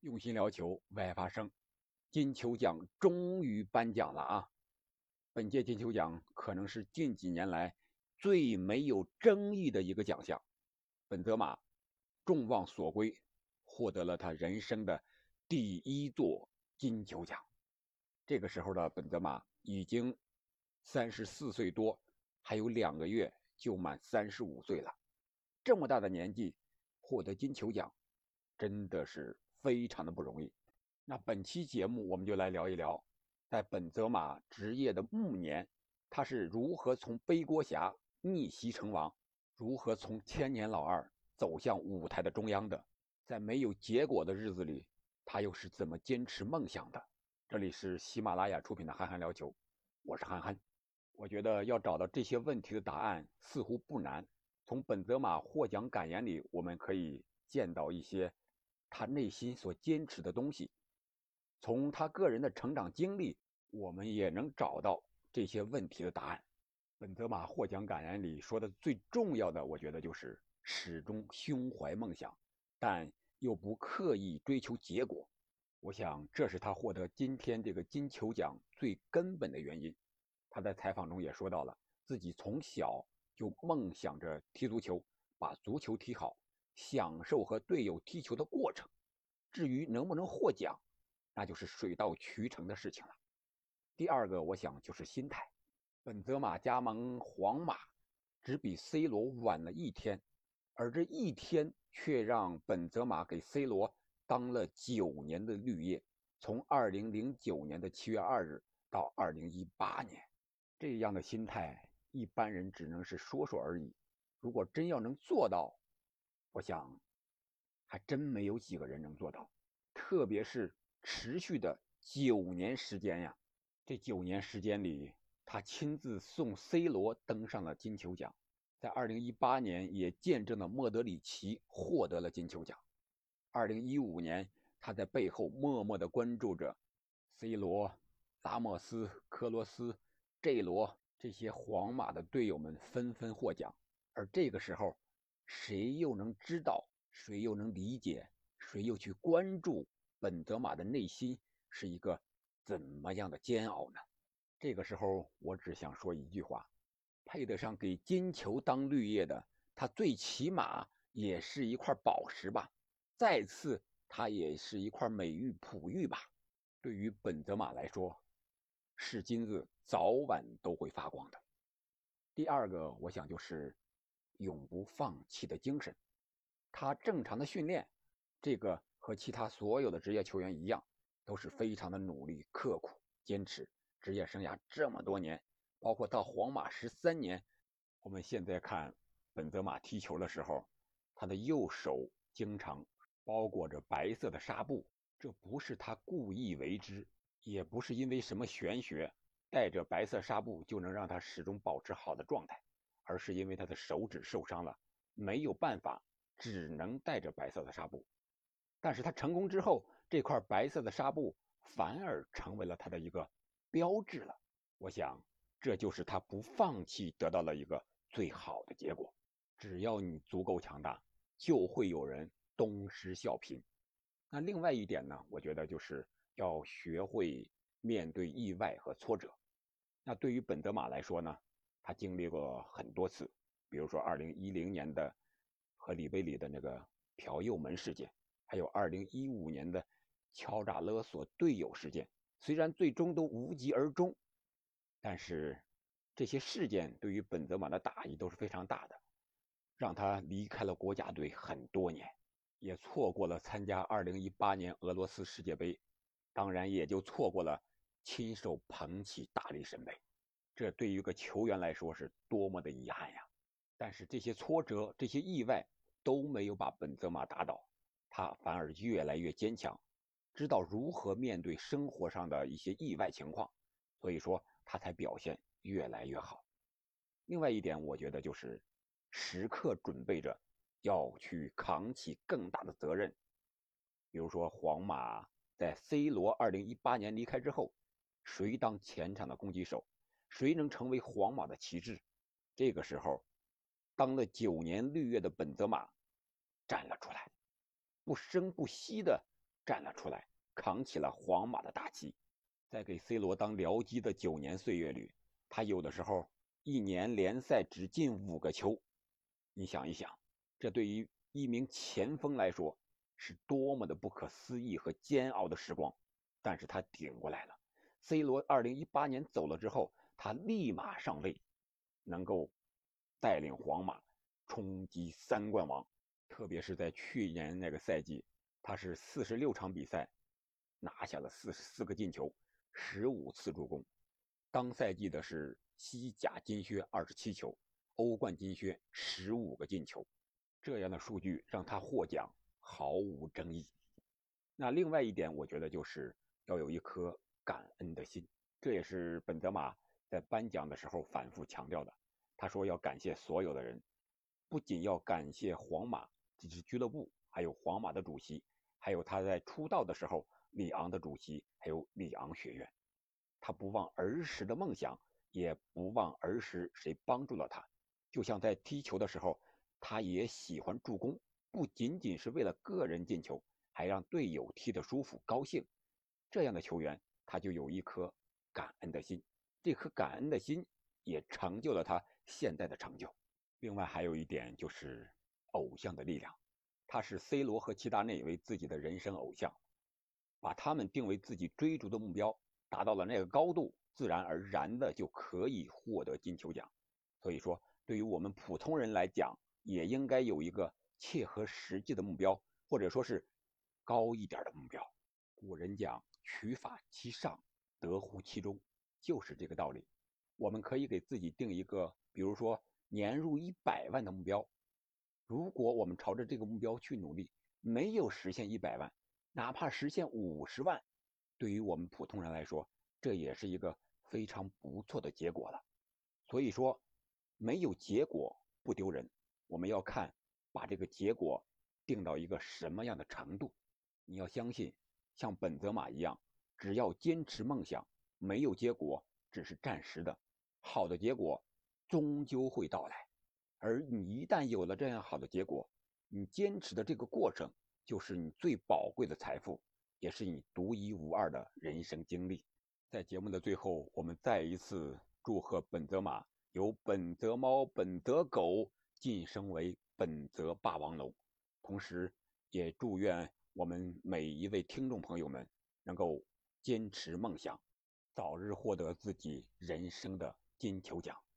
用心聊球，为爱发声。金球奖终于颁奖了啊！本届金球奖可能是近几年来最没有争议的一个奖项。本泽马众望所归，获得了他人生的第一座金球奖。这个时候的本泽马已经三十四岁多，还有两个月就满三十五岁了。这么大的年纪获得金球奖，真的是。非常的不容易。那本期节目我们就来聊一聊，在本泽马职业的暮年，他是如何从背锅侠逆袭成王，如何从千年老二走向舞台的中央的。在没有结果的日子里，他又是怎么坚持梦想的？这里是喜马拉雅出品的《憨憨聊球》，我是憨憨。我觉得要找到这些问题的答案似乎不难。从本泽马获奖感言里，我们可以见到一些。他内心所坚持的东西，从他个人的成长经历，我们也能找到这些问题的答案。本泽马获奖感言里说的最重要的，我觉得就是始终胸怀梦想，但又不刻意追求结果。我想这是他获得今天这个金球奖最根本的原因。他在采访中也说到了自己从小就梦想着踢足球，把足球踢好。享受和队友踢球的过程，至于能不能获奖，那就是水到渠成的事情了。第二个，我想就是心态。本泽马加盟皇马只比 C 罗晚了一天，而这一天却让本泽马给 C 罗当了九年的绿叶，从2009年的7月2日到2018年，这样的心态，一般人只能是说说而已。如果真要能做到，我想，还真没有几个人能做到，特别是持续的九年时间呀。这九年时间里，他亲自送 C 罗登上了金球奖，在2018年也见证了莫德里奇获得了金球奖。2015年，他在背后默默地关注着 C 罗、拉莫斯、科罗斯、J 罗这些皇马的队友们纷纷获奖，而这个时候。谁又能知道？谁又能理解？谁又去关注本泽马的内心是一个怎么样的煎熬呢？这个时候，我只想说一句话：配得上给金球当绿叶的，他最起码也是一块宝石吧；再次，他也是一块美玉璞玉吧。对于本泽马来说，是金子早晚都会发光的。第二个，我想就是。永不放弃的精神，他正常的训练，这个和其他所有的职业球员一样，都是非常的努力、刻苦、坚持。职业生涯这么多年，包括到皇马十三年，我们现在看本泽马踢球的时候，他的右手经常包裹着白色的纱布，这不是他故意为之，也不是因为什么玄学，带着白色纱布就能让他始终保持好的状态。而是因为他的手指受伤了，没有办法，只能带着白色的纱布。但是他成功之后，这块白色的纱布反而成为了他的一个标志了。我想，这就是他不放弃得到了一个最好的结果。只要你足够强大，就会有人东施效颦。那另外一点呢？我觉得就是要学会面对意外和挫折。那对于本德马来说呢？他经历过很多次，比如说2010年的和里贝里的那个朴右门事件，还有2015年的敲诈勒索队友事件。虽然最终都无疾而终，但是这些事件对于本泽马的打击都是非常大的，让他离开了国家队很多年，也错过了参加2018年俄罗斯世界杯，当然也就错过了亲手捧起大力神杯。这对于一个球员来说是多么的遗憾呀！但是这些挫折、这些意外都没有把本泽马打倒，他反而越来越坚强，知道如何面对生活上的一些意外情况，所以说他才表现越来越好。另外一点，我觉得就是时刻准备着要去扛起更大的责任，比如说皇马在 C 罗2018年离开之后，谁当前场的攻击手？谁能成为皇马的旗帜？这个时候，当了九年绿叶的本泽马站了出来，不声不息地站了出来，扛起了皇马的大旗。在给 C 罗当僚机的九年岁月里，他有的时候一年联赛只进五个球。你想一想，这对于一名前锋来说是多么的不可思议和煎熬的时光。但是他顶过来了。C 罗2018年走了之后，他立马上位，能够带领皇马冲击三冠王。特别是在去年那个赛季，他是四十六场比赛拿下了四十四个进球，十五次助攻。当赛季的是西甲金靴二十七球，欧冠金靴十五个进球，这样的数据让他获奖毫无争议。那另外一点，我觉得就是要有一颗感恩的心，这也是本泽马在颁奖的时候反复强调的。他说要感谢所有的人，不仅要感谢皇马。这支俱乐部，还有皇马的主席，还有他在出道的时候里昂的主席，还有里昂学院。他不忘儿时的梦想，也不忘儿时谁帮助了他。就像在踢球的时候，他也喜欢助攻，不仅仅是为了个人进球，还让队友踢得舒服高兴。这样的球员，他就有一颗感恩的心。这颗感恩的心也成就了他现在的成就。另外还有一点就是。偶像的力量，他视 C 罗和齐达内为自己的人生偶像，把他们定为自己追逐的目标，达到了那个高度，自然而然的就可以获得金球奖。所以说，对于我们普通人来讲，也应该有一个切合实际的目标，或者说是高一点的目标。古人讲“取法其上，得乎其中”，就是这个道理。我们可以给自己定一个，比如说年入一百万的目标。如果我们朝着这个目标去努力，没有实现一百万，哪怕实现五十万，对于我们普通人来说，这也是一个非常不错的结果了。所以说，没有结果不丢人，我们要看把这个结果定到一个什么样的程度。你要相信，像本泽马一样，只要坚持梦想，没有结果只是暂时的，好的结果终究会到来。而你一旦有了这样好的结果，你坚持的这个过程就是你最宝贵的财富，也是你独一无二的人生经历。在节目的最后，我们再一次祝贺本泽马由本泽猫、本泽狗晋升为本泽霸王龙，同时也祝愿我们每一位听众朋友们能够坚持梦想，早日获得自己人生的金球奖。